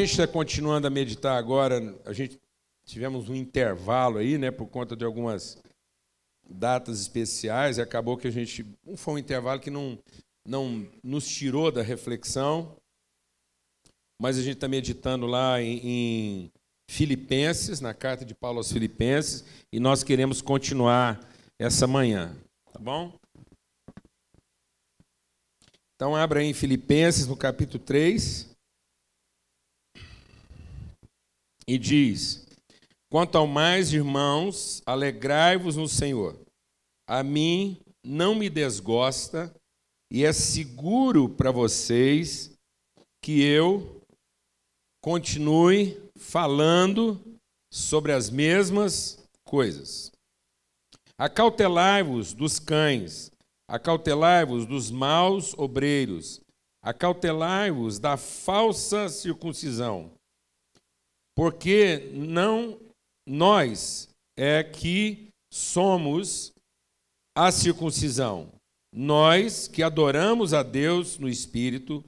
gente está continuando a meditar agora, a gente tivemos um intervalo aí, né, por conta de algumas datas especiais, e acabou que a gente. Foi um intervalo que não, não nos tirou da reflexão, mas a gente está meditando lá em, em Filipenses, na carta de Paulo aos Filipenses, e nós queremos continuar essa manhã, tá bom? Então, abra aí em Filipenses, no capítulo 3, e diz: Quanto ao mais, irmãos, alegrai-vos no Senhor. A mim não me desgosta e é seguro para vocês que eu continue falando sobre as mesmas coisas. Acautelai-vos dos cães, acautelai-vos dos maus obreiros, acautelai-vos da falsa circuncisão, porque não nós é que somos a circuncisão. Nós que adoramos a Deus no Espírito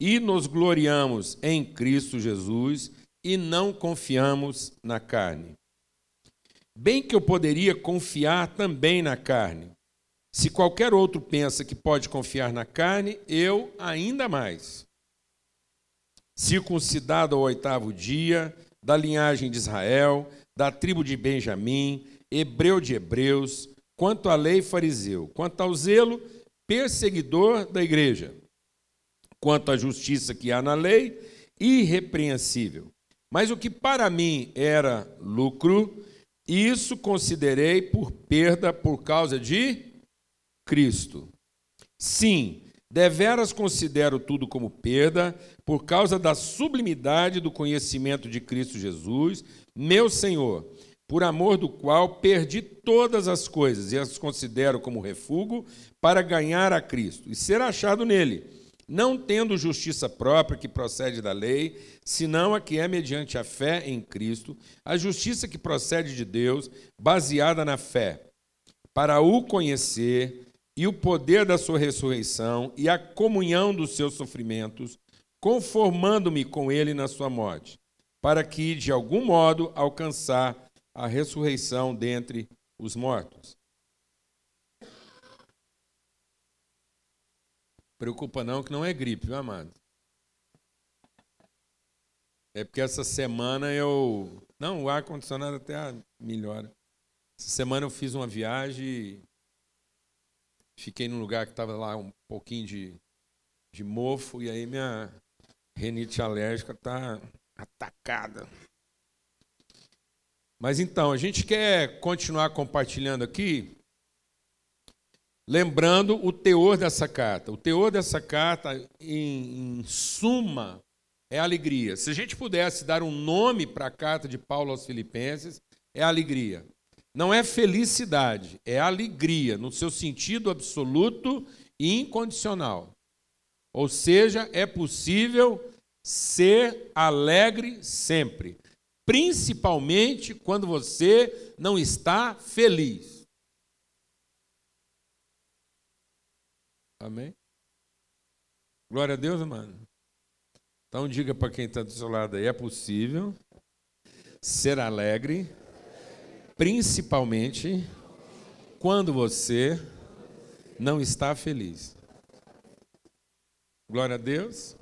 e nos gloriamos em Cristo Jesus e não confiamos na carne. Bem que eu poderia confiar também na carne. Se qualquer outro pensa que pode confiar na carne, eu ainda mais. Circuncidado ao oitavo dia, da linhagem de Israel, da tribo de Benjamim, hebreu de hebreus, quanto à lei, fariseu, quanto ao zelo, perseguidor da igreja, quanto à justiça que há na lei, irrepreensível. Mas o que para mim era lucro, isso considerei por perda por causa de Cristo. Sim, deveras considero tudo como perda por causa da sublimidade do conhecimento de Cristo Jesus, meu Senhor, por amor do qual perdi todas as coisas e as considero como refúgio para ganhar a Cristo e ser achado nele, não tendo justiça própria que procede da lei, senão a que é mediante a fé em Cristo, a justiça que procede de Deus, baseada na fé, para o conhecer e o poder da sua ressurreição e a comunhão dos seus sofrimentos, conformando-me com ele na sua morte para que, de algum modo, alcançar a ressurreição dentre os mortos. Preocupa não que não é gripe, viu, amado? É porque essa semana eu. Não, o ar-condicionado até melhora. Essa semana eu fiz uma viagem. Fiquei num lugar que estava lá um pouquinho de, de mofo, e aí minha renite alérgica está atacada. Mas então, a gente quer continuar compartilhando aqui, lembrando o teor dessa carta. O teor dessa carta, em, em suma, é alegria. Se a gente pudesse dar um nome para a carta de Paulo aos Filipenses, é alegria. Não é felicidade, é alegria, no seu sentido absoluto e incondicional. Ou seja, é possível ser alegre sempre, principalmente quando você não está feliz. Amém? Glória a Deus, mano. Então diga para quem está do seu lado aí, é possível ser alegre, principalmente quando você não está feliz. Glória a Deus.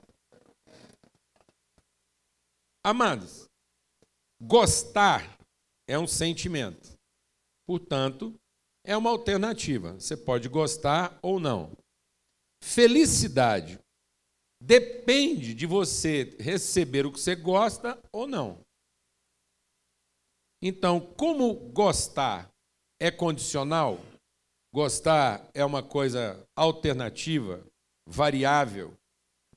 Amados, gostar é um sentimento. Portanto, é uma alternativa. Você pode gostar ou não. Felicidade depende de você receber o que você gosta ou não. Então, como gostar é condicional, gostar é uma coisa alternativa, variável.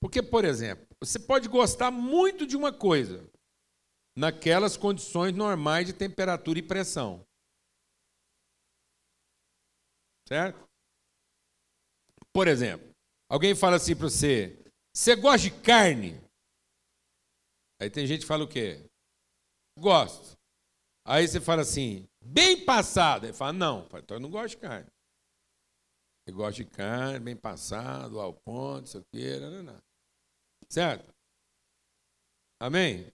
Porque, por exemplo, você pode gostar muito de uma coisa, naquelas condições normais de temperatura e pressão. Certo? Por exemplo, alguém fala assim para você: você gosta de carne? Aí tem gente que fala o quê? Gosto. Aí você fala assim, bem passado. Ele fala, não, então eu não gosto de carne. Eu gosto de carne, bem passado, ao ponto, isso aqui, não, não, não. Certo? Amém?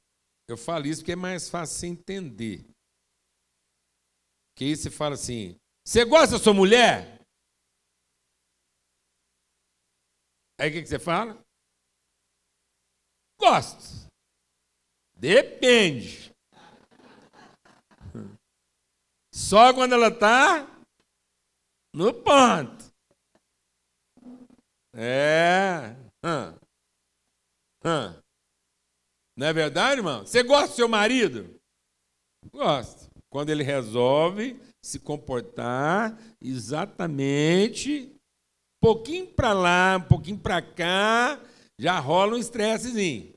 Eu falo isso porque é mais fácil você entender. Que aí você fala assim: Você gosta da sua mulher? Aí o que, que você fala? Gosto. Depende. Só quando ela está no ponto. É. Hum. Hum. Não é verdade, irmão? Você gosta do seu marido? Gosto. Quando ele resolve se comportar exatamente um pouquinho para lá, um pouquinho para cá, já rola um estressezinho.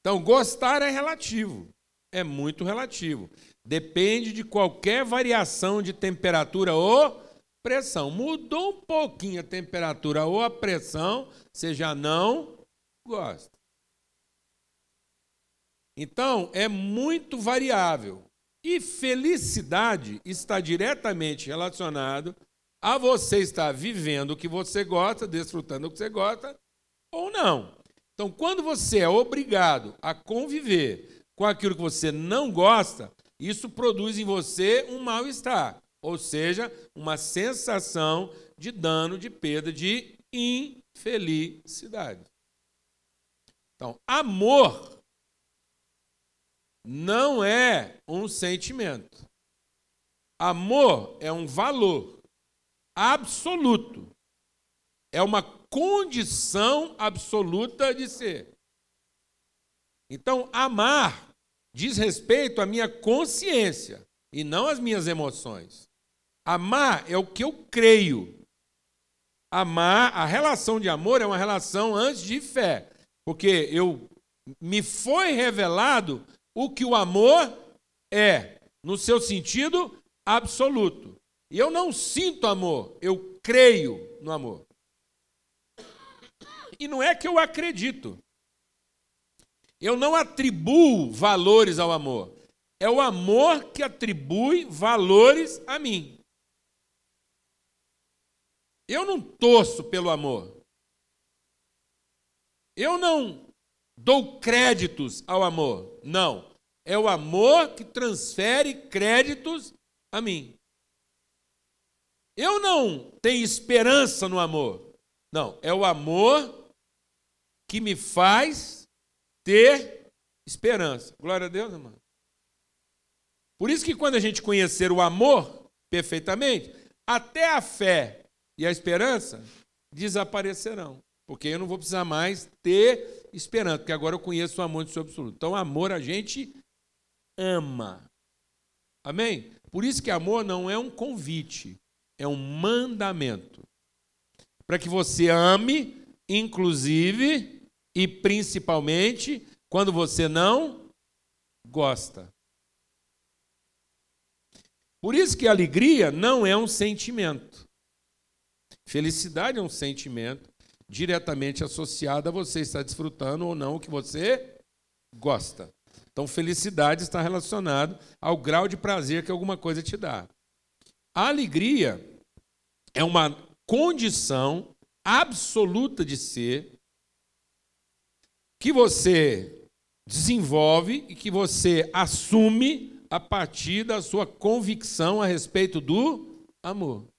Então, gostar é relativo. É muito relativo. Depende de qualquer variação de temperatura ou pressão. Mudou um pouquinho a temperatura ou a pressão, você já não gosta. Então, é muito variável. E felicidade está diretamente relacionado a você estar vivendo o que você gosta, desfrutando o que você gosta, ou não. Então, quando você é obrigado a conviver com aquilo que você não gosta, isso produz em você um mal-estar, ou seja, uma sensação de dano, de perda, de infelicidade. Então, amor não é um sentimento. Amor é um valor absoluto. É uma condição absoluta de ser. Então, amar diz respeito à minha consciência e não às minhas emoções. Amar é o que eu creio. Amar, a relação de amor é uma relação antes de fé, porque eu me foi revelado o que o amor é, no seu sentido absoluto. E eu não sinto amor, eu creio no amor. E não é que eu acredito. Eu não atribuo valores ao amor. É o amor que atribui valores a mim. Eu não torço pelo amor. Eu não dou créditos ao amor. Não. É o amor que transfere créditos a mim. Eu não tenho esperança no amor. Não. É o amor que me faz ter esperança. Glória a Deus, irmão. Por isso que quando a gente conhecer o amor perfeitamente, até a fé e a esperança desaparecerão. Porque eu não vou precisar mais ter esperando, porque agora eu conheço o amor de seu absoluto. Então, amor a gente ama. Amém? Por isso que amor não é um convite, é um mandamento. Para que você ame, inclusive e principalmente quando você não gosta. Por isso que alegria não é um sentimento. Felicidade é um sentimento diretamente associada a você estar desfrutando ou não o que você gosta. Então, felicidade está relacionado ao grau de prazer que alguma coisa te dá. A alegria é uma condição absoluta de ser que você desenvolve e que você assume a partir da sua convicção a respeito do amor.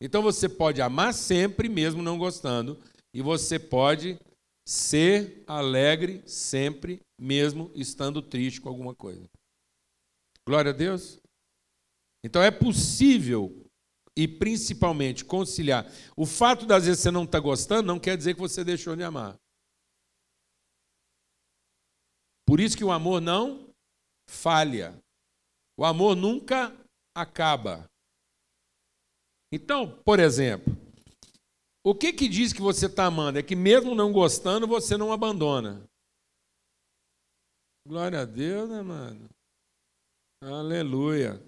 Então você pode amar sempre, mesmo não gostando, e você pode ser alegre sempre, mesmo estando triste com alguma coisa. Glória a Deus. Então é possível e principalmente conciliar. O fato das vezes você não estar tá gostando não quer dizer que você deixou de amar. Por isso que o amor não falha. O amor nunca acaba. Então, por exemplo, o que, que diz que você está amando? É que mesmo não gostando, você não abandona. Glória a Deus, né, mano? Aleluia.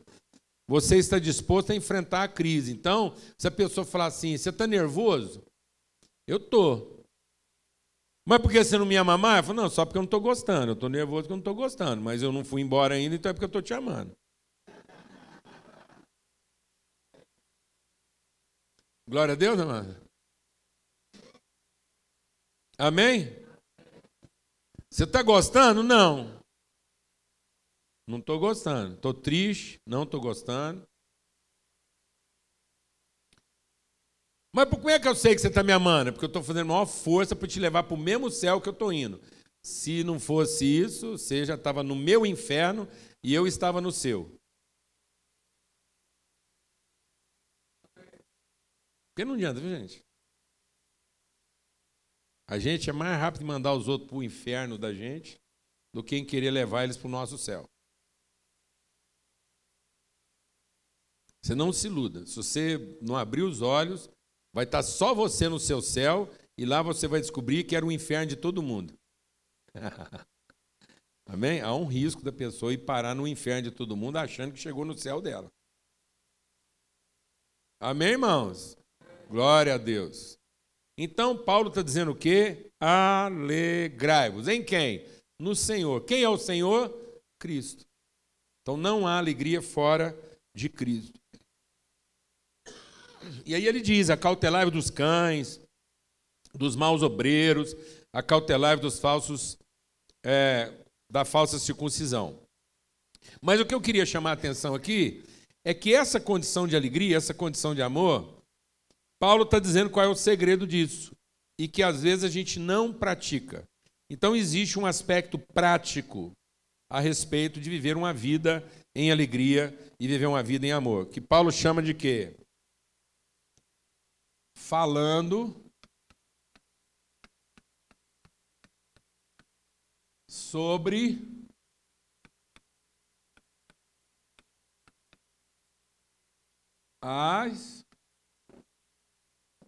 Você está disposto a enfrentar a crise. Então, se a pessoa falar assim, você está nervoso? Eu estou. Mas por que você não me ama mais? Eu falo, não, só porque eu não estou gostando. Eu estou nervoso porque eu não estou gostando. Mas eu não fui embora ainda, então é porque eu estou te amando. Glória a Deus, amado. Amém? Você está gostando? Não. Não estou gostando. Estou triste, não estou gostando. Mas como é que eu sei que você está me amando? É porque eu estou fazendo a maior força para te levar para o mesmo céu que eu estou indo. Se não fosse isso, você já estava no meu inferno e eu estava no seu. Porque não adianta, viu, gente? A gente é mais rápido em mandar os outros para o inferno da gente do que em querer levar eles para o nosso céu. Você não se iluda. Se você não abrir os olhos, vai estar só você no seu céu e lá você vai descobrir que era o inferno de todo mundo. Amém? Há um risco da pessoa ir parar no inferno de todo mundo achando que chegou no céu dela. Amém, irmãos? Glória a Deus. Então, Paulo está dizendo o quê? Alegrai-vos. Em quem? No Senhor. Quem é o Senhor? Cristo. Então, não há alegria fora de Cristo. E aí ele diz: acautelai-vos dos cães, dos maus obreiros, acautelai-vos dos falsos, é, da falsa circuncisão. Mas o que eu queria chamar a atenção aqui é que essa condição de alegria, essa condição de amor, Paulo está dizendo qual é o segredo disso e que às vezes a gente não pratica. Então existe um aspecto prático a respeito de viver uma vida em alegria e viver uma vida em amor, que Paulo chama de quê? Falando sobre as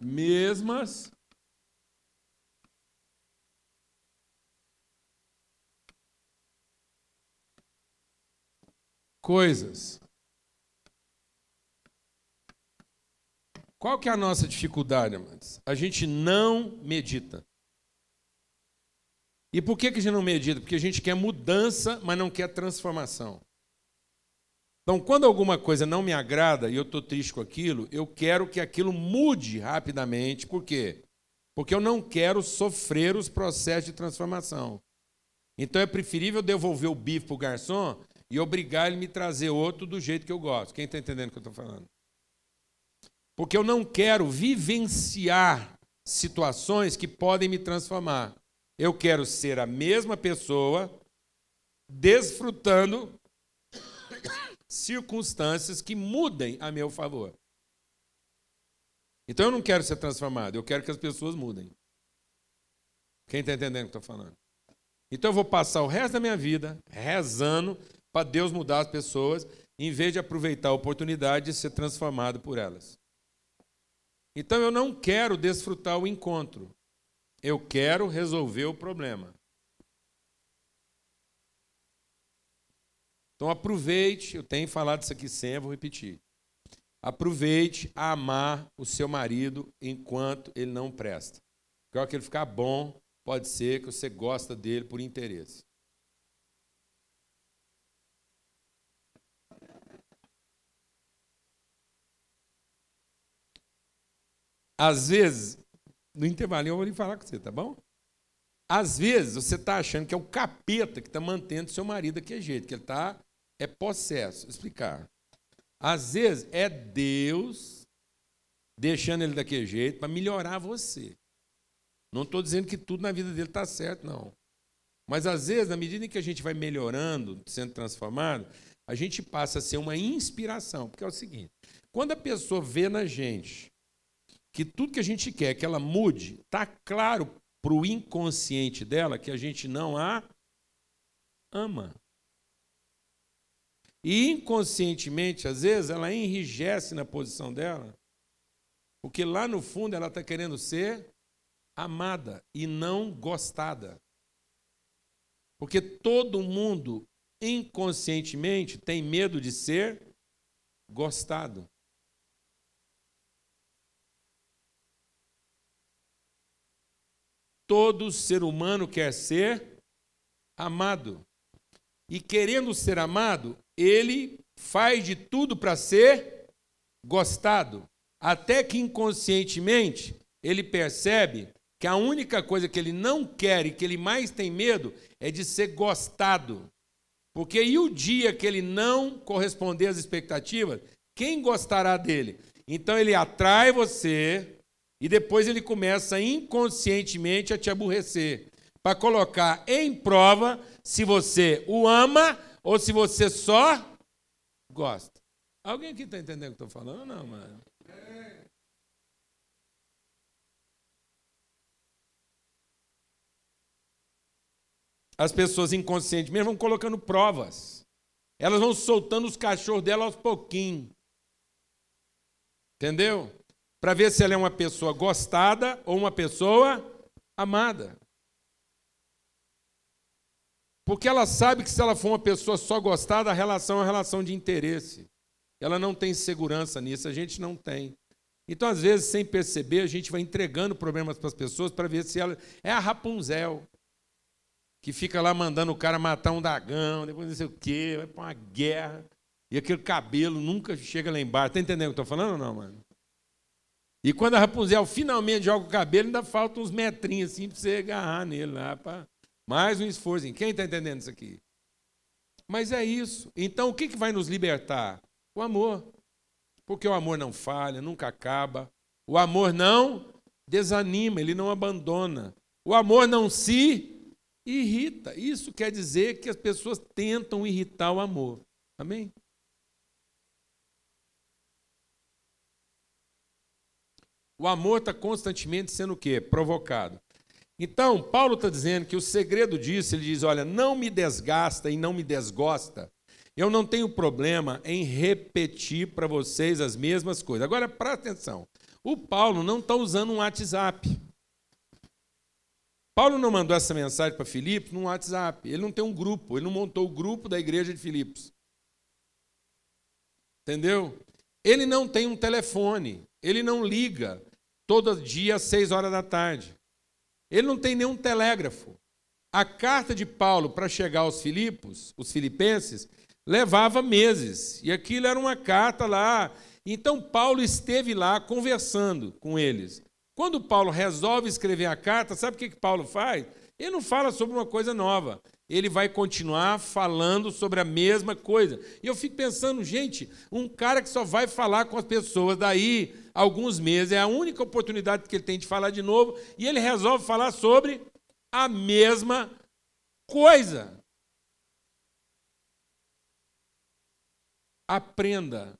mesmas coisas. Qual que é a nossa dificuldade, amados? A gente não medita. E por que, que a gente não medita? Porque a gente quer mudança, mas não quer transformação. Então, quando alguma coisa não me agrada e eu estou triste com aquilo, eu quero que aquilo mude rapidamente. Por quê? Porque eu não quero sofrer os processos de transformação. Então é preferível devolver o bife para o garçom e obrigar ele a me trazer outro do jeito que eu gosto. Quem está entendendo o que eu estou falando? Porque eu não quero vivenciar situações que podem me transformar. Eu quero ser a mesma pessoa, desfrutando circunstâncias que mudem a meu favor. Então eu não quero ser transformado, eu quero que as pessoas mudem. Quem está entendendo o que estou falando? Então eu vou passar o resto da minha vida rezando para Deus mudar as pessoas, em vez de aproveitar a oportunidade de ser transformado por elas. Então eu não quero desfrutar o encontro, eu quero resolver o problema. Então aproveite, eu tenho falado isso aqui sempre, vou repetir. Aproveite a amar o seu marido enquanto ele não presta. Porque hora que ele ficar bom, pode ser que você gosta dele por interesse. Às vezes, no intervalinho eu vou lhe falar com você, tá bom? Às vezes você está achando que é o capeta que está mantendo seu marido daquele jeito, que ele está é possesso. Explicar. Às vezes é Deus deixando ele daquele jeito para melhorar você. Não estou dizendo que tudo na vida dele está certo, não. Mas às vezes, na medida em que a gente vai melhorando, sendo transformado, a gente passa a ser uma inspiração. Porque é o seguinte: quando a pessoa vê na gente que tudo que a gente quer que ela mude, está claro para o inconsciente dela que a gente não a ama. E inconscientemente, às vezes, ela enrijece na posição dela, porque lá no fundo ela está querendo ser amada e não gostada. Porque todo mundo, inconscientemente, tem medo de ser gostado. Todo ser humano quer ser amado. E querendo ser amado, ele faz de tudo para ser gostado, até que inconscientemente ele percebe que a única coisa que ele não quer e que ele mais tem medo é de ser gostado. Porque e o dia que ele não corresponder às expectativas, quem gostará dele? Então ele atrai você e depois ele começa inconscientemente a te aborrecer, para colocar em prova se você o ama ou se você só gosta. Alguém aqui está entendendo o que eu estou falando? Não, mano. As pessoas inconscientemente vão colocando provas. Elas vão soltando os cachorros dela aos pouquinhos. Entendeu? Para ver se ela é uma pessoa gostada ou uma pessoa amada. Porque ela sabe que se ela for uma pessoa só gostada, a relação é uma relação de interesse. Ela não tem segurança nisso, a gente não tem. Então, às vezes, sem perceber, a gente vai entregando problemas para as pessoas para ver se ela. É a Rapunzel, que fica lá mandando o cara matar um dragão, depois não sei o quê, vai para uma guerra. E aquele cabelo nunca chega lá embaixo. Está entendendo o que eu estou falando ou não, mano? E quando a Rapunzel finalmente joga o cabelo, ainda falta uns metrinhos assim para você agarrar nele lá. Pra... Mais um esforço. Quem está entendendo isso aqui? Mas é isso. Então, o que, que vai nos libertar? O amor. Porque o amor não falha, nunca acaba. O amor não desanima, ele não abandona. O amor não se irrita. Isso quer dizer que as pessoas tentam irritar o amor. Amém? O amor está constantemente sendo o quê? Provocado. Então, Paulo está dizendo que o segredo disso, ele diz: olha, não me desgasta e não me desgosta. Eu não tenho problema em repetir para vocês as mesmas coisas. Agora, presta atenção. O Paulo não está usando um WhatsApp. Paulo não mandou essa mensagem para Filipos no WhatsApp. Ele não tem um grupo. Ele não montou o grupo da igreja de Filipos. Entendeu? Ele não tem um telefone. Ele não liga todo dia às seis horas da tarde. Ele não tem nenhum telégrafo. A carta de Paulo para chegar aos Filipos, os filipenses, levava meses. E aquilo era uma carta lá. Então Paulo esteve lá conversando com eles. Quando Paulo resolve escrever a carta, sabe o que, que Paulo faz? Ele não fala sobre uma coisa nova. Ele vai continuar falando sobre a mesma coisa. E eu fico pensando, gente, um cara que só vai falar com as pessoas daí alguns meses, é a única oportunidade que ele tem de falar de novo, e ele resolve falar sobre a mesma coisa. Aprenda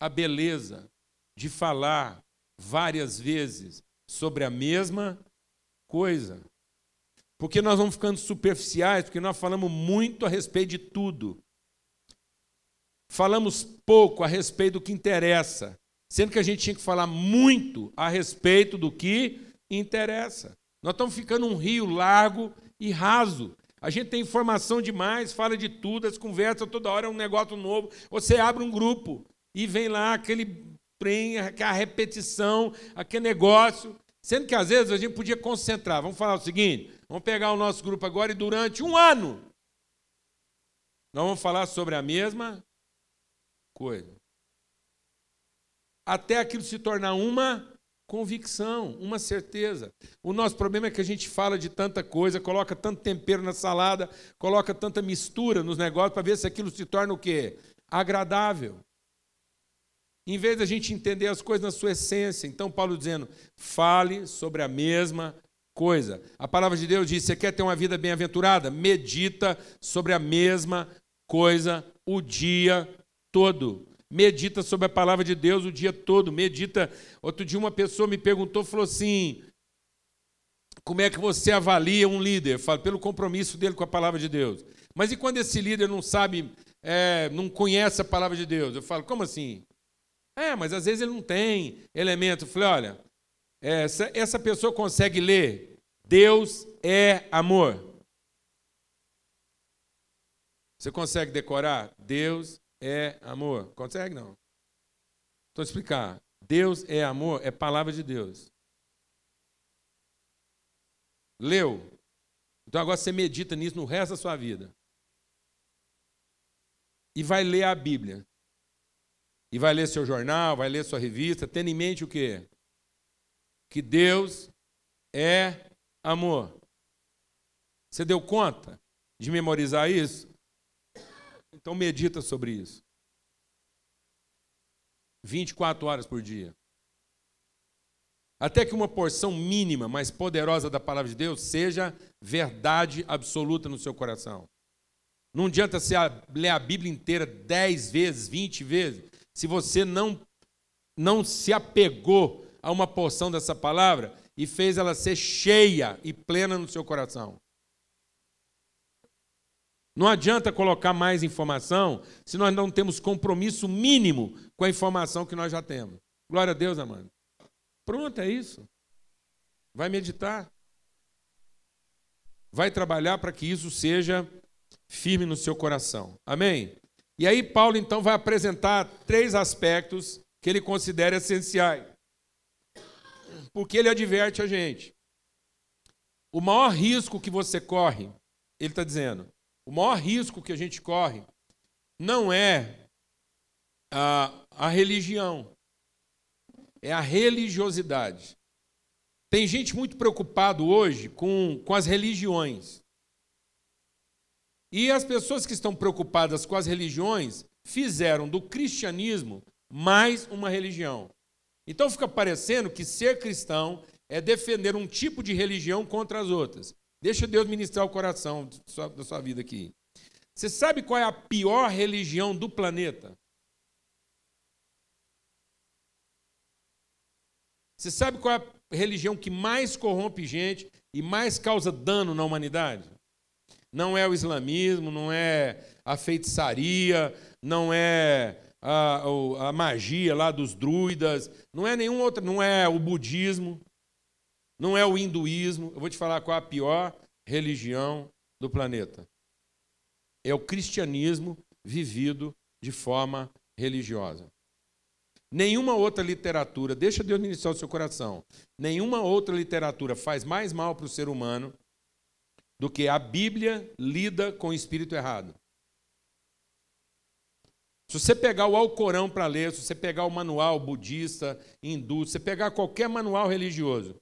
a beleza de falar várias vezes sobre a mesma coisa. Porque nós vamos ficando superficiais, porque nós falamos muito a respeito de tudo. Falamos pouco a respeito do que interessa sendo que a gente tinha que falar muito a respeito do que interessa. Nós estamos ficando um rio largo e raso. A gente tem informação demais, fala de tudo, as conversas toda hora é um negócio novo. Você abre um grupo e vem lá aquele trem, aquela repetição, aquele negócio. Sendo que às vezes a gente podia concentrar. Vamos falar o seguinte: vamos pegar o nosso grupo agora e durante um ano nós vamos falar sobre a mesma coisa até aquilo se tornar uma convicção, uma certeza. O nosso problema é que a gente fala de tanta coisa, coloca tanto tempero na salada, coloca tanta mistura nos negócios para ver se aquilo se torna o quê? Agradável. Em vez da gente entender as coisas na sua essência. Então, Paulo dizendo: fale sobre a mesma coisa. A palavra de Deus diz: você quer ter uma vida bem-aventurada? Medita sobre a mesma coisa o dia todo medita sobre a palavra de Deus o dia todo, medita. Outro dia uma pessoa me perguntou, falou assim: como é que você avalia um líder? Fala, pelo compromisso dele com a palavra de Deus. Mas e quando esse líder não sabe, é, não conhece a palavra de Deus? Eu falo, como assim? É, mas às vezes ele não tem elemento. Eu falei, olha, essa, essa pessoa consegue ler Deus é amor. Você consegue decorar? Deus é amor. Consegue não? Estou explicar. Deus é amor, é palavra de Deus. Leu. Então agora você medita nisso no resto da sua vida. E vai ler a Bíblia. E vai ler seu jornal, vai ler sua revista, tendo em mente o quê? Que Deus é amor. Você deu conta de memorizar isso? Então medita sobre isso. 24 horas por dia. Até que uma porção mínima, mas poderosa da palavra de Deus seja verdade absoluta no seu coração. Não adianta você ler a Bíblia inteira 10 vezes, 20 vezes, se você não, não se apegou a uma porção dessa palavra e fez ela ser cheia e plena no seu coração. Não adianta colocar mais informação se nós não temos compromisso mínimo com a informação que nós já temos. Glória a Deus, amado. Pronto, é isso. Vai meditar. Vai trabalhar para que isso seja firme no seu coração. Amém? E aí, Paulo então vai apresentar três aspectos que ele considera essenciais. Porque ele adverte a gente. O maior risco que você corre, ele está dizendo, o maior risco que a gente corre não é a, a religião, é a religiosidade. Tem gente muito preocupado hoje com, com as religiões. E as pessoas que estão preocupadas com as religiões fizeram do cristianismo mais uma religião. Então fica parecendo que ser cristão é defender um tipo de religião contra as outras. Deixa Deus ministrar o coração da sua vida aqui. Você sabe qual é a pior religião do planeta? Você sabe qual é a religião que mais corrompe gente e mais causa dano na humanidade? Não é o islamismo, não é a feitiçaria, não é a, a magia lá dos druidas, não é nenhum outro, não é o budismo, não é o hinduísmo. Eu vou te falar qual é a pior religião do planeta. É o cristianismo vivido de forma religiosa. Nenhuma outra literatura, deixa Deus ministrar o seu coração, nenhuma outra literatura faz mais mal para o ser humano do que a Bíblia lida com o espírito errado. Se você pegar o Alcorão para ler, se você pegar o manual budista, hindu, se você pegar qualquer manual religioso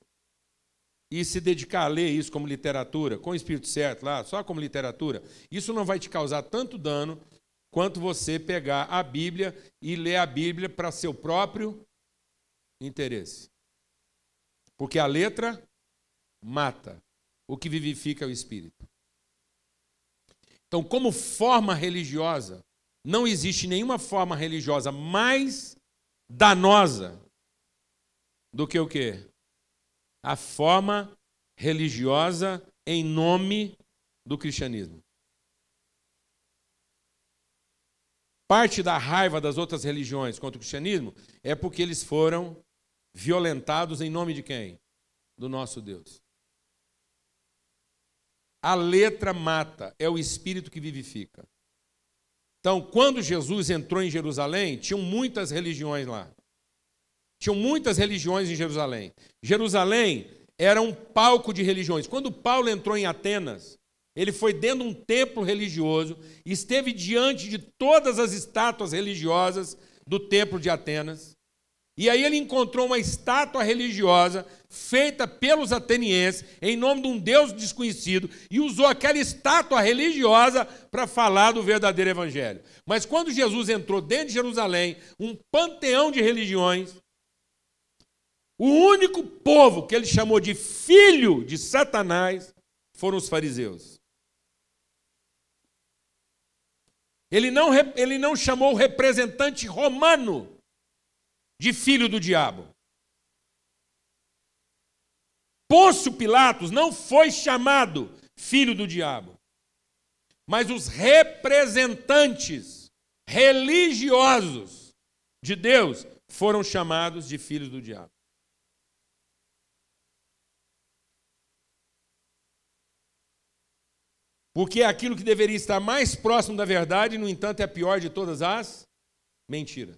e se dedicar a ler isso como literatura, com o espírito certo lá, só como literatura, isso não vai te causar tanto dano quanto você pegar a Bíblia e ler a Bíblia para seu próprio interesse. Porque a letra mata, o que vivifica o espírito. Então, como forma religiosa, não existe nenhuma forma religiosa mais danosa do que o quê? A forma religiosa em nome do cristianismo. Parte da raiva das outras religiões contra o cristianismo é porque eles foram violentados em nome de quem? Do nosso Deus. A letra mata, é o espírito que vivifica. Então, quando Jesus entrou em Jerusalém, tinham muitas religiões lá. Tinham muitas religiões em Jerusalém. Jerusalém era um palco de religiões. Quando Paulo entrou em Atenas, ele foi dentro de um templo religioso, esteve diante de todas as estátuas religiosas do templo de Atenas. E aí ele encontrou uma estátua religiosa feita pelos atenienses em nome de um Deus desconhecido e usou aquela estátua religiosa para falar do verdadeiro evangelho. Mas quando Jesus entrou dentro de Jerusalém, um panteão de religiões, o único povo que ele chamou de filho de Satanás foram os fariseus. Ele não, ele não chamou o representante romano de filho do diabo. Pôncio Pilatos não foi chamado filho do diabo, mas os representantes religiosos de Deus foram chamados de filhos do diabo. Porque é aquilo que deveria estar mais próximo da verdade, no entanto, é a pior de todas as mentiras.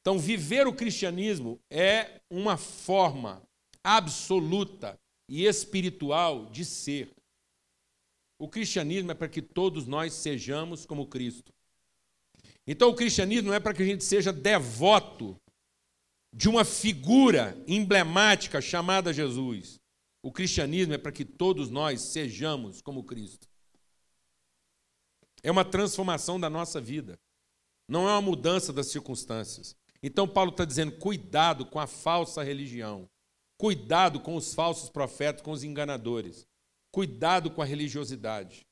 Então, viver o cristianismo é uma forma absoluta e espiritual de ser. O cristianismo é para que todos nós sejamos como Cristo. Então, o cristianismo não é para que a gente seja devoto de uma figura emblemática chamada Jesus. O cristianismo é para que todos nós sejamos como Cristo. É uma transformação da nossa vida. Não é uma mudança das circunstâncias. Então, Paulo está dizendo: cuidado com a falsa religião. Cuidado com os falsos profetas, com os enganadores. Cuidado com a religiosidade.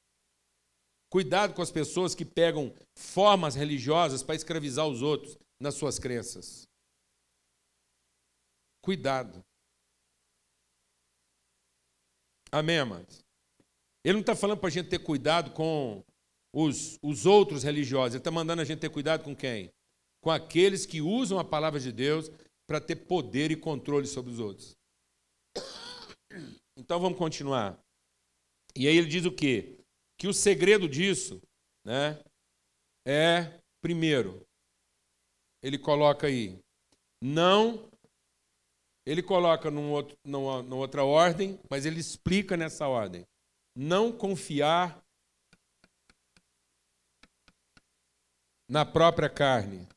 Cuidado com as pessoas que pegam formas religiosas para escravizar os outros nas suas crenças. Cuidado. Amém, amados? Ele não está falando para a gente ter cuidado com os, os outros religiosos. Ele está mandando a gente ter cuidado com quem? Com aqueles que usam a palavra de Deus para ter poder e controle sobre os outros. Então vamos continuar. E aí ele diz o quê? Que o segredo disso né, é, primeiro, ele coloca aí, não, ele coloca num outro, numa, numa outra ordem, mas ele explica nessa ordem. Não confiar na própria carne.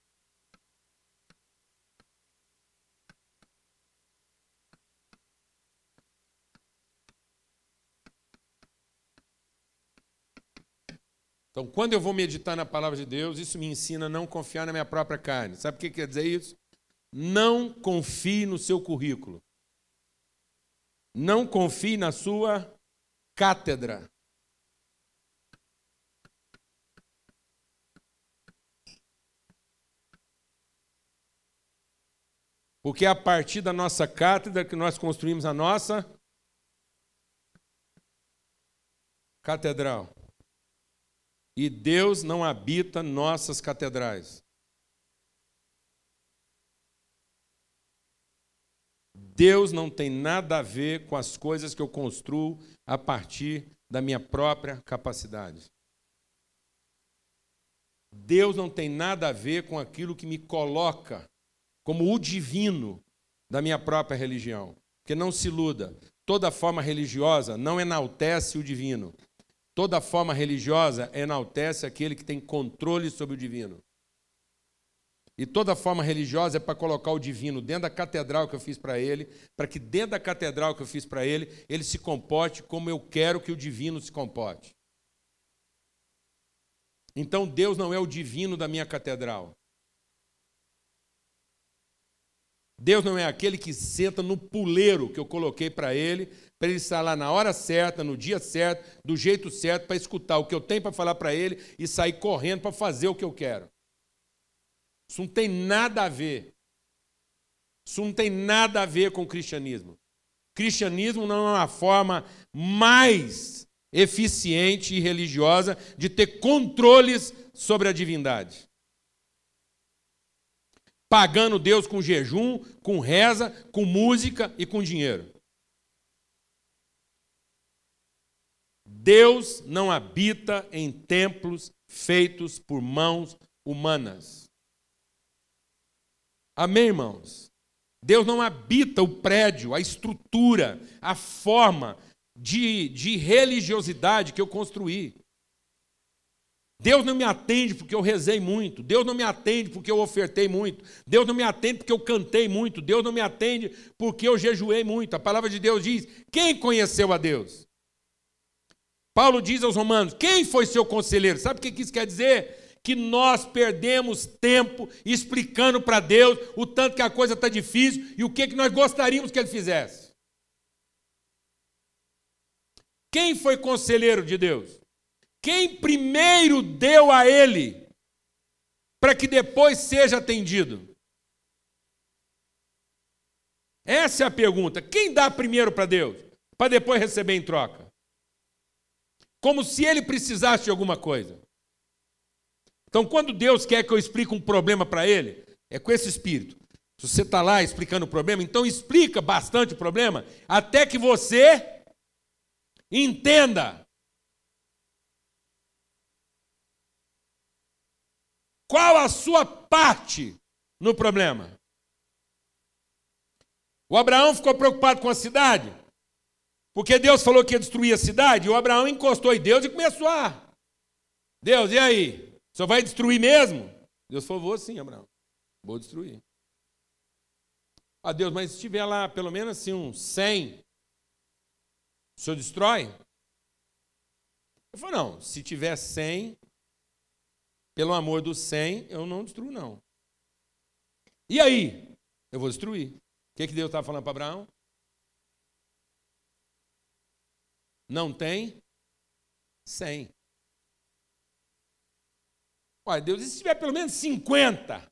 Então, quando eu vou meditar na palavra de Deus, isso me ensina a não confiar na minha própria carne. Sabe o que quer dizer isso? Não confie no seu currículo. Não confie na sua cátedra. Porque é a partir da nossa cátedra que nós construímos a nossa catedral. E Deus não habita nossas catedrais. Deus não tem nada a ver com as coisas que eu construo a partir da minha própria capacidade. Deus não tem nada a ver com aquilo que me coloca como o divino da minha própria religião. Porque não se iluda, toda forma religiosa não enaltece o divino. Toda forma religiosa enaltece aquele que tem controle sobre o divino. E toda forma religiosa é para colocar o divino dentro da catedral que eu fiz para ele, para que dentro da catedral que eu fiz para ele, ele se comporte como eu quero que o divino se comporte. Então Deus não é o divino da minha catedral. Deus não é aquele que senta no puleiro que eu coloquei para ele, para ele estar lá na hora certa, no dia certo, do jeito certo, para escutar o que eu tenho para falar para ele e sair correndo para fazer o que eu quero. Isso não tem nada a ver. Isso não tem nada a ver com o cristianismo. O cristianismo não é uma forma mais eficiente e religiosa de ter controles sobre a divindade pagando Deus com jejum, com reza, com música e com dinheiro. Deus não habita em templos feitos por mãos humanas. Amém, irmãos? Deus não habita o prédio, a estrutura, a forma de, de religiosidade que eu construí. Deus não me atende porque eu rezei muito. Deus não me atende porque eu ofertei muito. Deus não me atende porque eu cantei muito. Deus não me atende porque eu jejuei muito. A palavra de Deus diz: quem conheceu a Deus? Paulo diz aos Romanos: quem foi seu conselheiro? Sabe o que isso quer dizer? Que nós perdemos tempo explicando para Deus o tanto que a coisa está difícil e o que, que nós gostaríamos que Ele fizesse. Quem foi conselheiro de Deus? Quem primeiro deu a ele para que depois seja atendido? Essa é a pergunta. Quem dá primeiro para Deus para depois receber em troca? Como se ele precisasse de alguma coisa. Então, quando Deus quer que eu explique um problema para ele, é com esse espírito. Se você está lá explicando o problema, então explica bastante o problema, até que você entenda Qual a sua parte no problema? O Abraão ficou preocupado com a cidade, porque Deus falou que ia destruir a cidade, e o Abraão encostou em Deus e começou a. Deus, e aí? O senhor vai destruir mesmo? Deus falou: vou sim, Abraão. Vou destruir. Ah, Deus, mas se tiver lá pelo menos assim uns 100 O senhor destrói? Eu falei, não, se tiver 100, pelo amor dos 100, eu não destruo, não. E aí? Eu vou destruir. O que, que Deus estava falando para Abraão? Não tem 100. Ué, Deus, e se tiver pelo menos 50?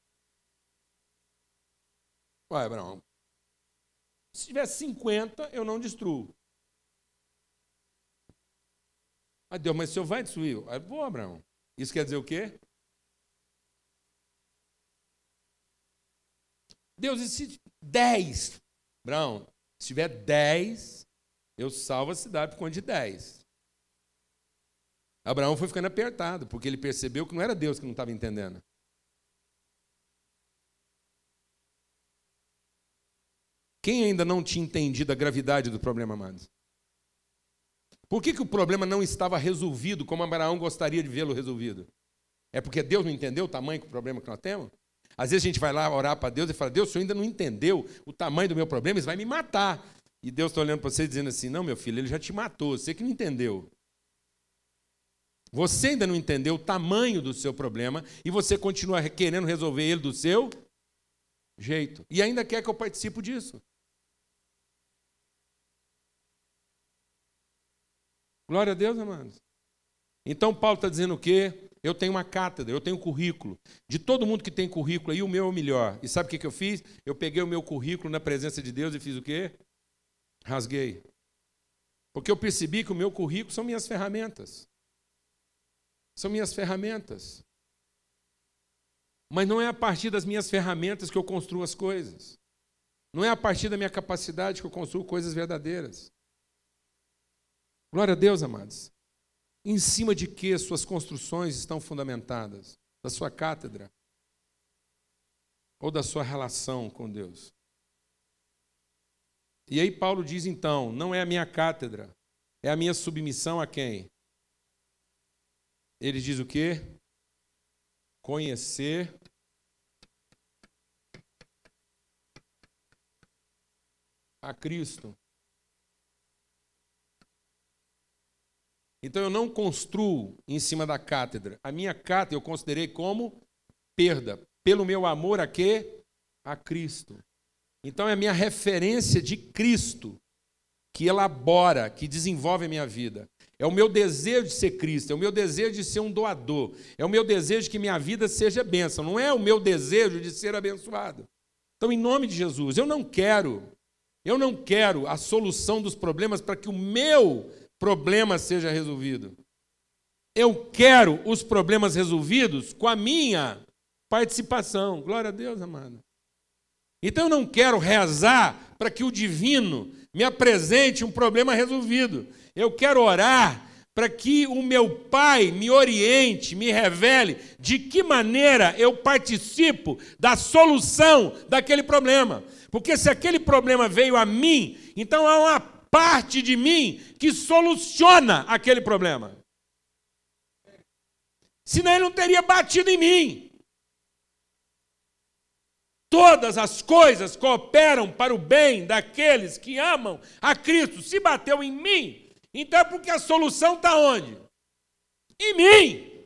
Ué, Abraão, se tiver 50, eu não destruo. Mas Deus, mas o senhor vai destruir? Aí, vou, Abraão. Isso quer dizer o quê? Deus, e se 10? Abraão, se tiver 10, eu salvo a cidade por conta de 10. Abraão foi ficando apertado, porque ele percebeu que não era Deus que não estava entendendo. Quem ainda não tinha entendido a gravidade do problema, amados? Por que, que o problema não estava resolvido como Abraão gostaria de vê-lo resolvido? É porque Deus não entendeu o tamanho do problema que nós temos? Às vezes a gente vai lá orar para Deus e fala: Deus, o senhor ainda não entendeu o tamanho do meu problema, ele vai me matar. E Deus está olhando para você dizendo assim: Não, meu filho, ele já te matou, você que não entendeu. Você ainda não entendeu o tamanho do seu problema e você continua querendo resolver ele do seu jeito. E ainda quer que eu participe disso. Glória a Deus, amados. Então Paulo está dizendo o quê? Eu tenho uma cátedra, eu tenho um currículo. De todo mundo que tem currículo aí, o meu é o melhor. E sabe o que, que eu fiz? Eu peguei o meu currículo na presença de Deus e fiz o quê? Rasguei. Porque eu percebi que o meu currículo são minhas ferramentas. São minhas ferramentas. Mas não é a partir das minhas ferramentas que eu construo as coisas. Não é a partir da minha capacidade que eu construo coisas verdadeiras. Glória a Deus, amados. Em cima de que suas construções estão fundamentadas? Da sua cátedra? Ou da sua relação com Deus? E aí Paulo diz então: não é a minha cátedra, é a minha submissão a quem? Ele diz o quê? Conhecer a Cristo. Então eu não construo em cima da cátedra. A minha cátedra eu considerei como perda, pelo meu amor a quê? A Cristo. Então é a minha referência de Cristo que elabora, que desenvolve a minha vida. É o meu desejo de ser Cristo, é o meu desejo de ser um doador, é o meu desejo de que minha vida seja bênção, não é o meu desejo de ser abençoado. Então, em nome de Jesus, eu não quero, eu não quero a solução dos problemas para que o meu problema seja resolvido. Eu quero os problemas resolvidos com a minha participação. Glória a Deus, amado. Então eu não quero rezar para que o divino me apresente um problema resolvido. Eu quero orar para que o meu Pai me oriente, me revele de que maneira eu participo da solução daquele problema. Porque se aquele problema veio a mim, então há uma parte de mim que soluciona aquele problema. Senão ele não teria batido em mim. Todas as coisas cooperam para o bem daqueles que amam a Cristo. Se bateu em mim, então é porque a solução está onde? Em mim.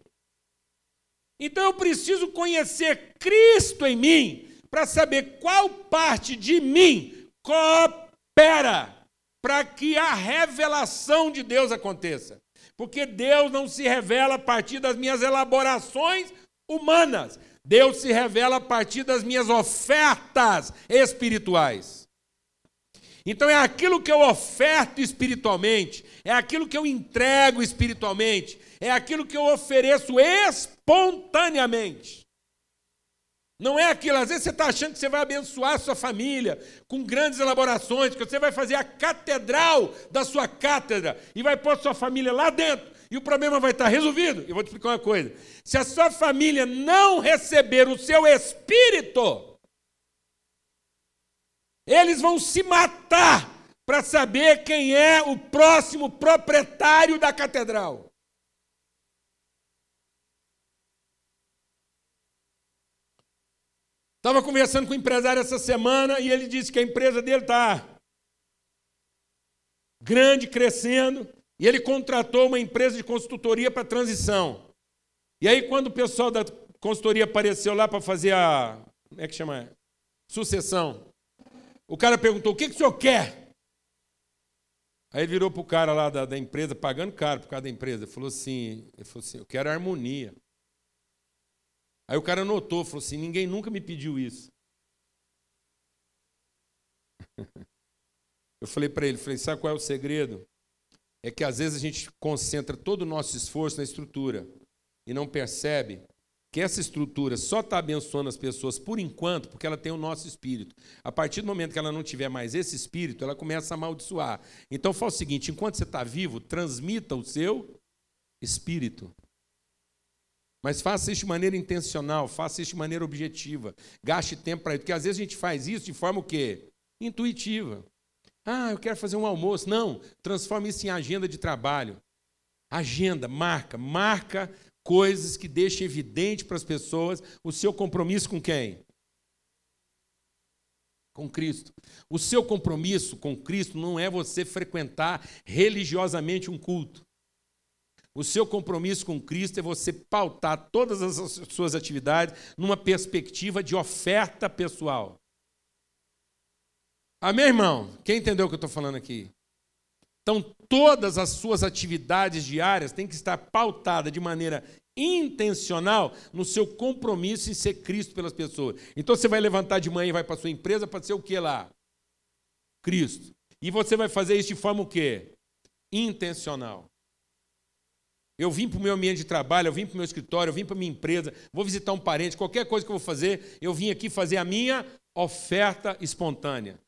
Então eu preciso conhecer Cristo em mim para saber qual parte de mim coopera para que a revelação de Deus aconteça. Porque Deus não se revela a partir das minhas elaborações humanas. Deus se revela a partir das minhas ofertas espirituais. Então é aquilo que eu oferto espiritualmente, é aquilo que eu entrego espiritualmente, é aquilo que eu ofereço espontaneamente. Não é aquilo, às vezes você está achando que você vai abençoar a sua família com grandes elaborações, que você vai fazer a catedral da sua cátedra e vai pôr sua família lá dentro e o problema vai estar resolvido. Eu vou te explicar uma coisa: se a sua família não receber o seu espírito, eles vão se matar para saber quem é o próximo proprietário da catedral. Estava conversando com um empresário essa semana e ele disse que a empresa dele está grande, crescendo, e ele contratou uma empresa de consultoria para transição. E aí, quando o pessoal da consultoria apareceu lá para fazer a. Como é que chama? Sucessão. O cara perguntou: o que, que o senhor quer? Aí ele virou para o cara lá da, da, empresa, pagando caro por causa da empresa. Falou assim, ele falou assim: eu quero harmonia. Aí o cara notou, falou assim: ninguém nunca me pediu isso. Eu falei para ele, falei, sabe qual é o segredo? É que às vezes a gente concentra todo o nosso esforço na estrutura e não percebe que essa estrutura só está abençoando as pessoas por enquanto porque ela tem o nosso espírito. A partir do momento que ela não tiver mais esse espírito, ela começa a amaldiçoar. Então fala o seguinte: enquanto você está vivo, transmita o seu espírito. Mas faça isso de maneira intencional, faça isso de maneira objetiva. Gaste tempo para isso. Porque às vezes a gente faz isso de forma o quê? Intuitiva. Ah, eu quero fazer um almoço. Não, transforme isso em agenda de trabalho. Agenda, marca, marca coisas que deixem evidente para as pessoas o seu compromisso com quem? Com Cristo. O seu compromisso com Cristo não é você frequentar religiosamente um culto. O seu compromisso com Cristo é você pautar todas as suas atividades numa perspectiva de oferta pessoal. Amém, irmão? Quem entendeu o que eu estou falando aqui? Então, todas as suas atividades diárias têm que estar pautadas de maneira intencional no seu compromisso em ser Cristo pelas pessoas. Então, você vai levantar de manhã e vai para sua empresa para ser o que lá? Cristo. E você vai fazer isso de forma o quê? Intencional. Eu vim para o meu ambiente de trabalho, eu vim para o meu escritório, eu vim para a minha empresa, vou visitar um parente, qualquer coisa que eu vou fazer, eu vim aqui fazer a minha oferta espontânea.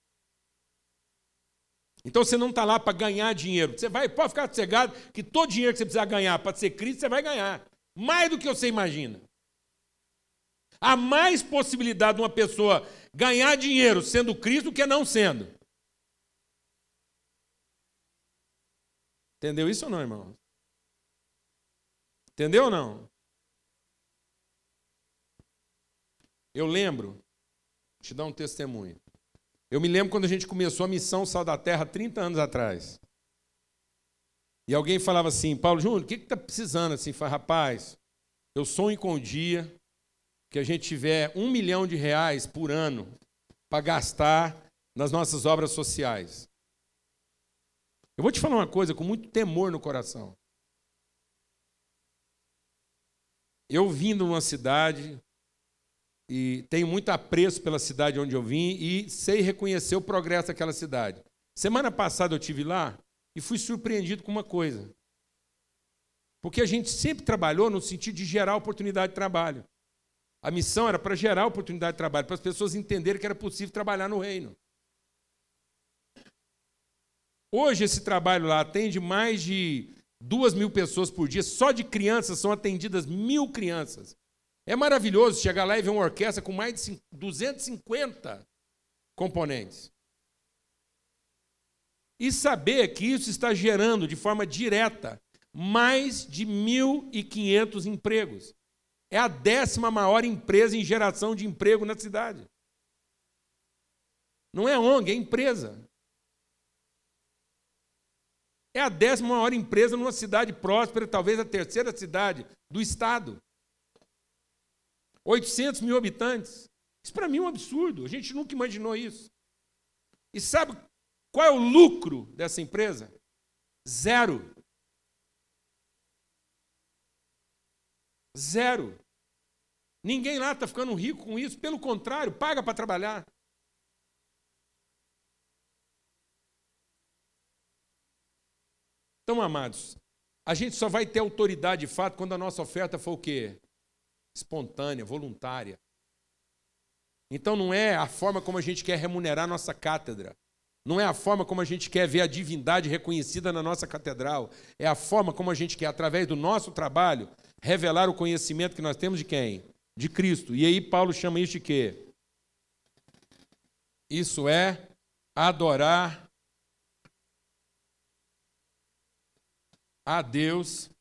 Então você não está lá para ganhar dinheiro. Você vai, pode ficar sossegado que todo dinheiro que você precisar ganhar para ser Cristo, você vai ganhar. Mais do que você imagina. Há mais possibilidade de uma pessoa ganhar dinheiro sendo Cristo do que não sendo. Entendeu isso ou não, irmão? Entendeu ou não? Eu lembro, te dar um testemunho. Eu me lembro quando a gente começou a missão Sal da Terra 30 anos atrás. E alguém falava assim, Paulo Júnior, o que está precisando? Assim, fala, rapaz, eu sonho com o dia que a gente tiver um milhão de reais por ano para gastar nas nossas obras sociais. Eu vou te falar uma coisa com muito temor no coração. Eu vim de uma cidade e tenho muito apreço pela cidade onde eu vim e sei reconhecer o progresso daquela cidade. Semana passada eu tive lá e fui surpreendido com uma coisa. Porque a gente sempre trabalhou no sentido de gerar oportunidade de trabalho. A missão era para gerar oportunidade de trabalho, para as pessoas entenderem que era possível trabalhar no reino. Hoje esse trabalho lá atende mais de duas mil pessoas por dia, só de crianças são atendidas mil crianças. É maravilhoso chegar lá e ver uma orquestra com mais de 250 componentes. E saber que isso está gerando de forma direta mais de 1.500 empregos. É a décima maior empresa em geração de emprego na cidade. Não é ONG, é empresa. É a décima maior empresa numa cidade próspera, talvez a terceira cidade do estado. 800 mil habitantes. Isso para mim é um absurdo. A gente nunca imaginou isso. E sabe qual é o lucro dessa empresa? Zero. Zero. Ninguém lá está ficando rico com isso. Pelo contrário, paga para trabalhar. Então, amados, a gente só vai ter autoridade de fato quando a nossa oferta for o quê? Espontânea, voluntária. Então não é a forma como a gente quer remunerar nossa cátedra. Não é a forma como a gente quer ver a divindade reconhecida na nossa catedral. É a forma como a gente quer, através do nosso trabalho, revelar o conhecimento que nós temos de quem? De Cristo. E aí Paulo chama isso de quê? Isso é adorar a Deus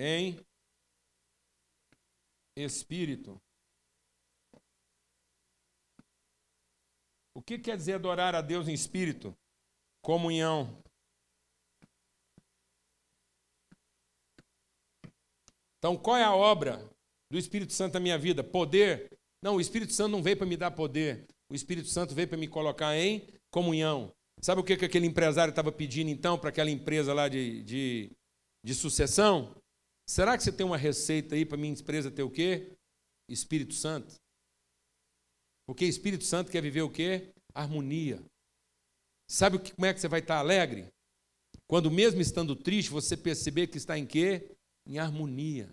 em espírito. O que quer dizer adorar a Deus em espírito? Comunhão. Então, qual é a obra do Espírito Santo na minha vida? Poder? Não, o Espírito Santo não veio para me dar poder. O Espírito Santo veio para me colocar em comunhão. Sabe o que, que aquele empresário estava pedindo então para aquela empresa lá de, de, de sucessão? Será que você tem uma receita aí para minha empresa ter o quê? Espírito Santo. Porque Espírito Santo quer viver o quê? Harmonia. Sabe como é que você vai estar alegre? Quando mesmo estando triste, você perceber que está em quê? Em harmonia.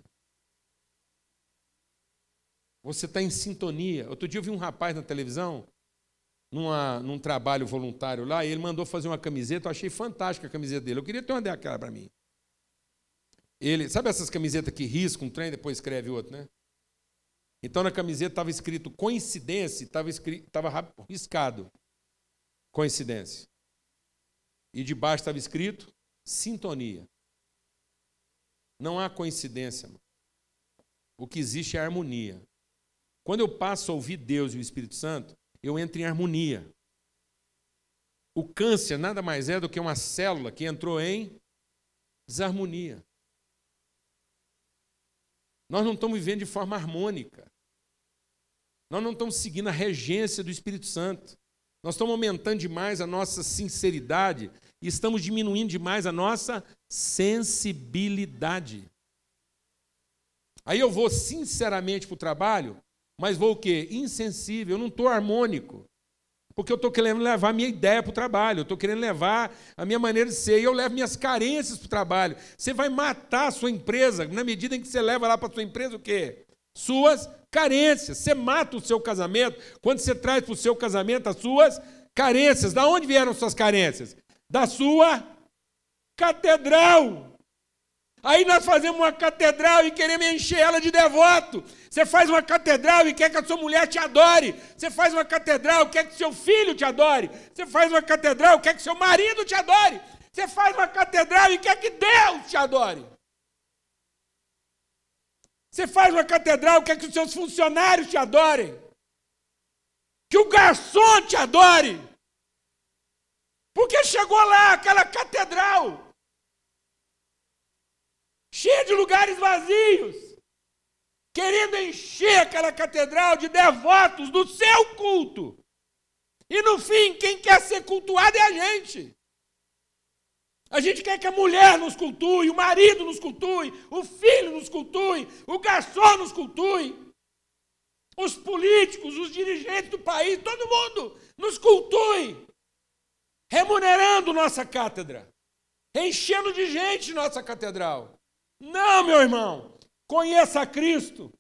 Você está em sintonia. Outro dia eu vi um rapaz na televisão, numa, num trabalho voluntário lá, e ele mandou fazer uma camiseta, eu achei fantástica a camiseta dele. Eu queria ter uma daquela para mim. Ele, sabe essas camisetas que risca um trem depois escreve outro, né? Então na camiseta estava escrito coincidência, estava estava riscado coincidência. E debaixo estava escrito sintonia. Não há coincidência. Mano. O que existe é harmonia. Quando eu passo a ouvir Deus e o Espírito Santo, eu entro em harmonia. O câncer nada mais é do que uma célula que entrou em desarmonia. Nós não estamos vivendo de forma harmônica. Nós não estamos seguindo a regência do Espírito Santo. Nós estamos aumentando demais a nossa sinceridade e estamos diminuindo demais a nossa sensibilidade. Aí eu vou sinceramente para o trabalho, mas vou o quê? Insensível, eu não estou harmônico. Porque eu estou querendo levar a minha ideia para o trabalho, eu estou querendo levar a minha maneira de ser, e eu levo minhas carências para o trabalho. Você vai matar a sua empresa, na medida em que você leva lá para a sua empresa o quê? Suas carências. Você mata o seu casamento quando você traz para o seu casamento as suas carências. Da onde vieram suas carências? Da sua catedral. Aí nós fazemos uma catedral e queremos encher ela de devoto. Você faz uma catedral e quer que a sua mulher te adore. Você faz uma catedral e quer que seu filho te adore. Você faz uma catedral e quer que seu marido te adore. Você faz uma catedral e quer que Deus te adore. Você faz uma catedral e quer que os seus funcionários te adorem. Que o garçom te adore. Porque chegou lá aquela catedral cheia de lugares vazios, querendo encher aquela catedral de devotos do seu culto. E no fim, quem quer ser cultuado é a gente. A gente quer que a mulher nos cultue, o marido nos cultue, o filho nos cultue, o garçom nos cultue, os políticos, os dirigentes do país, todo mundo nos cultue, remunerando nossa cátedra, enchendo de gente nossa catedral. Não, meu irmão. Conheça Cristo.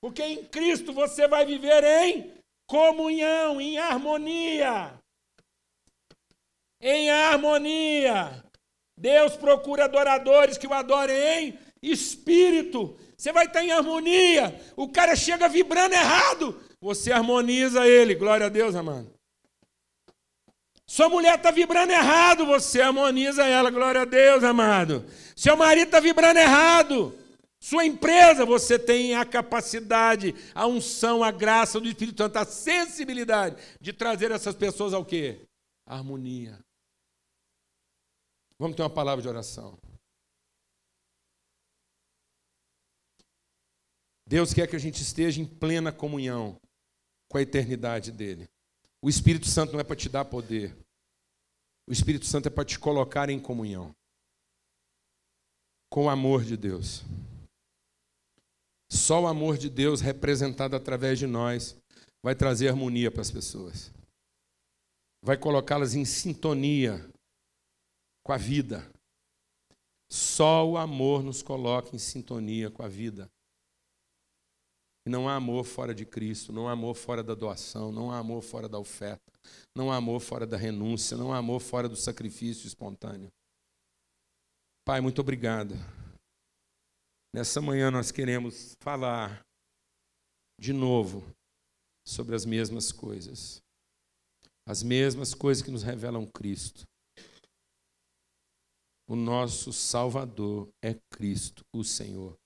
Porque em Cristo você vai viver em comunhão, em harmonia. Em harmonia. Deus procura adoradores que o adorem em espírito. Você vai estar em harmonia. O cara chega vibrando errado. Você harmoniza ele. Glória a Deus, amado. Sua mulher está vibrando errado, você harmoniza ela, glória a Deus, amado. Seu marido está vibrando errado. Sua empresa, você tem a capacidade, a unção, a graça do Espírito Santo, a sensibilidade de trazer essas pessoas ao quê? harmonia. Vamos ter uma palavra de oração. Deus quer que a gente esteja em plena comunhão com a eternidade dele. O Espírito Santo não é para te dar poder. O Espírito Santo é para te colocar em comunhão com o amor de Deus. Só o amor de Deus representado através de nós vai trazer harmonia para as pessoas. Vai colocá-las em sintonia com a vida. Só o amor nos coloca em sintonia com a vida. E não há amor fora de Cristo, não há amor fora da doação, não há amor fora da oferta, não há amor fora da renúncia, não há amor fora do sacrifício espontâneo. Pai, muito obrigado. Nessa manhã nós queremos falar de novo sobre as mesmas coisas. As mesmas coisas que nos revelam Cristo. O nosso Salvador é Cristo, o Senhor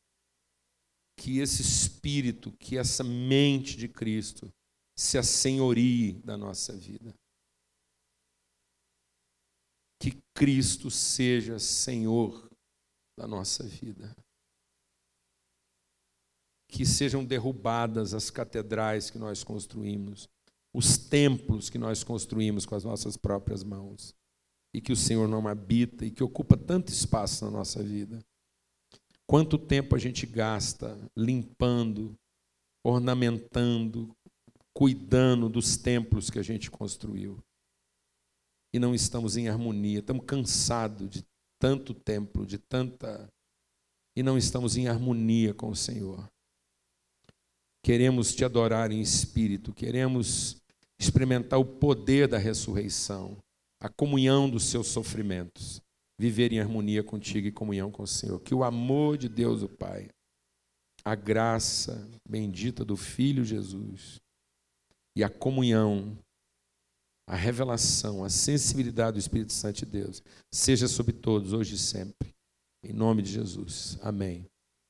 que esse espírito, que essa mente de Cristo se assenhorie da nossa vida. Que Cristo seja Senhor da nossa vida. Que sejam derrubadas as catedrais que nós construímos, os templos que nós construímos com as nossas próprias mãos. E que o Senhor não habita e que ocupa tanto espaço na nossa vida. Quanto tempo a gente gasta limpando, ornamentando, cuidando dos templos que a gente construiu. E não estamos em harmonia, estamos cansados de tanto templo, de tanta. E não estamos em harmonia com o Senhor. Queremos te adorar em espírito, queremos experimentar o poder da ressurreição, a comunhão dos seus sofrimentos, viver em harmonia contigo e comunhão com o Senhor. Que o amor de Deus, o Pai, a graça bendita do Filho Jesus e a comunhão, a revelação, a sensibilidade do Espírito Santo de Deus seja sobre todos, hoje e sempre. Em nome de Jesus. Amém.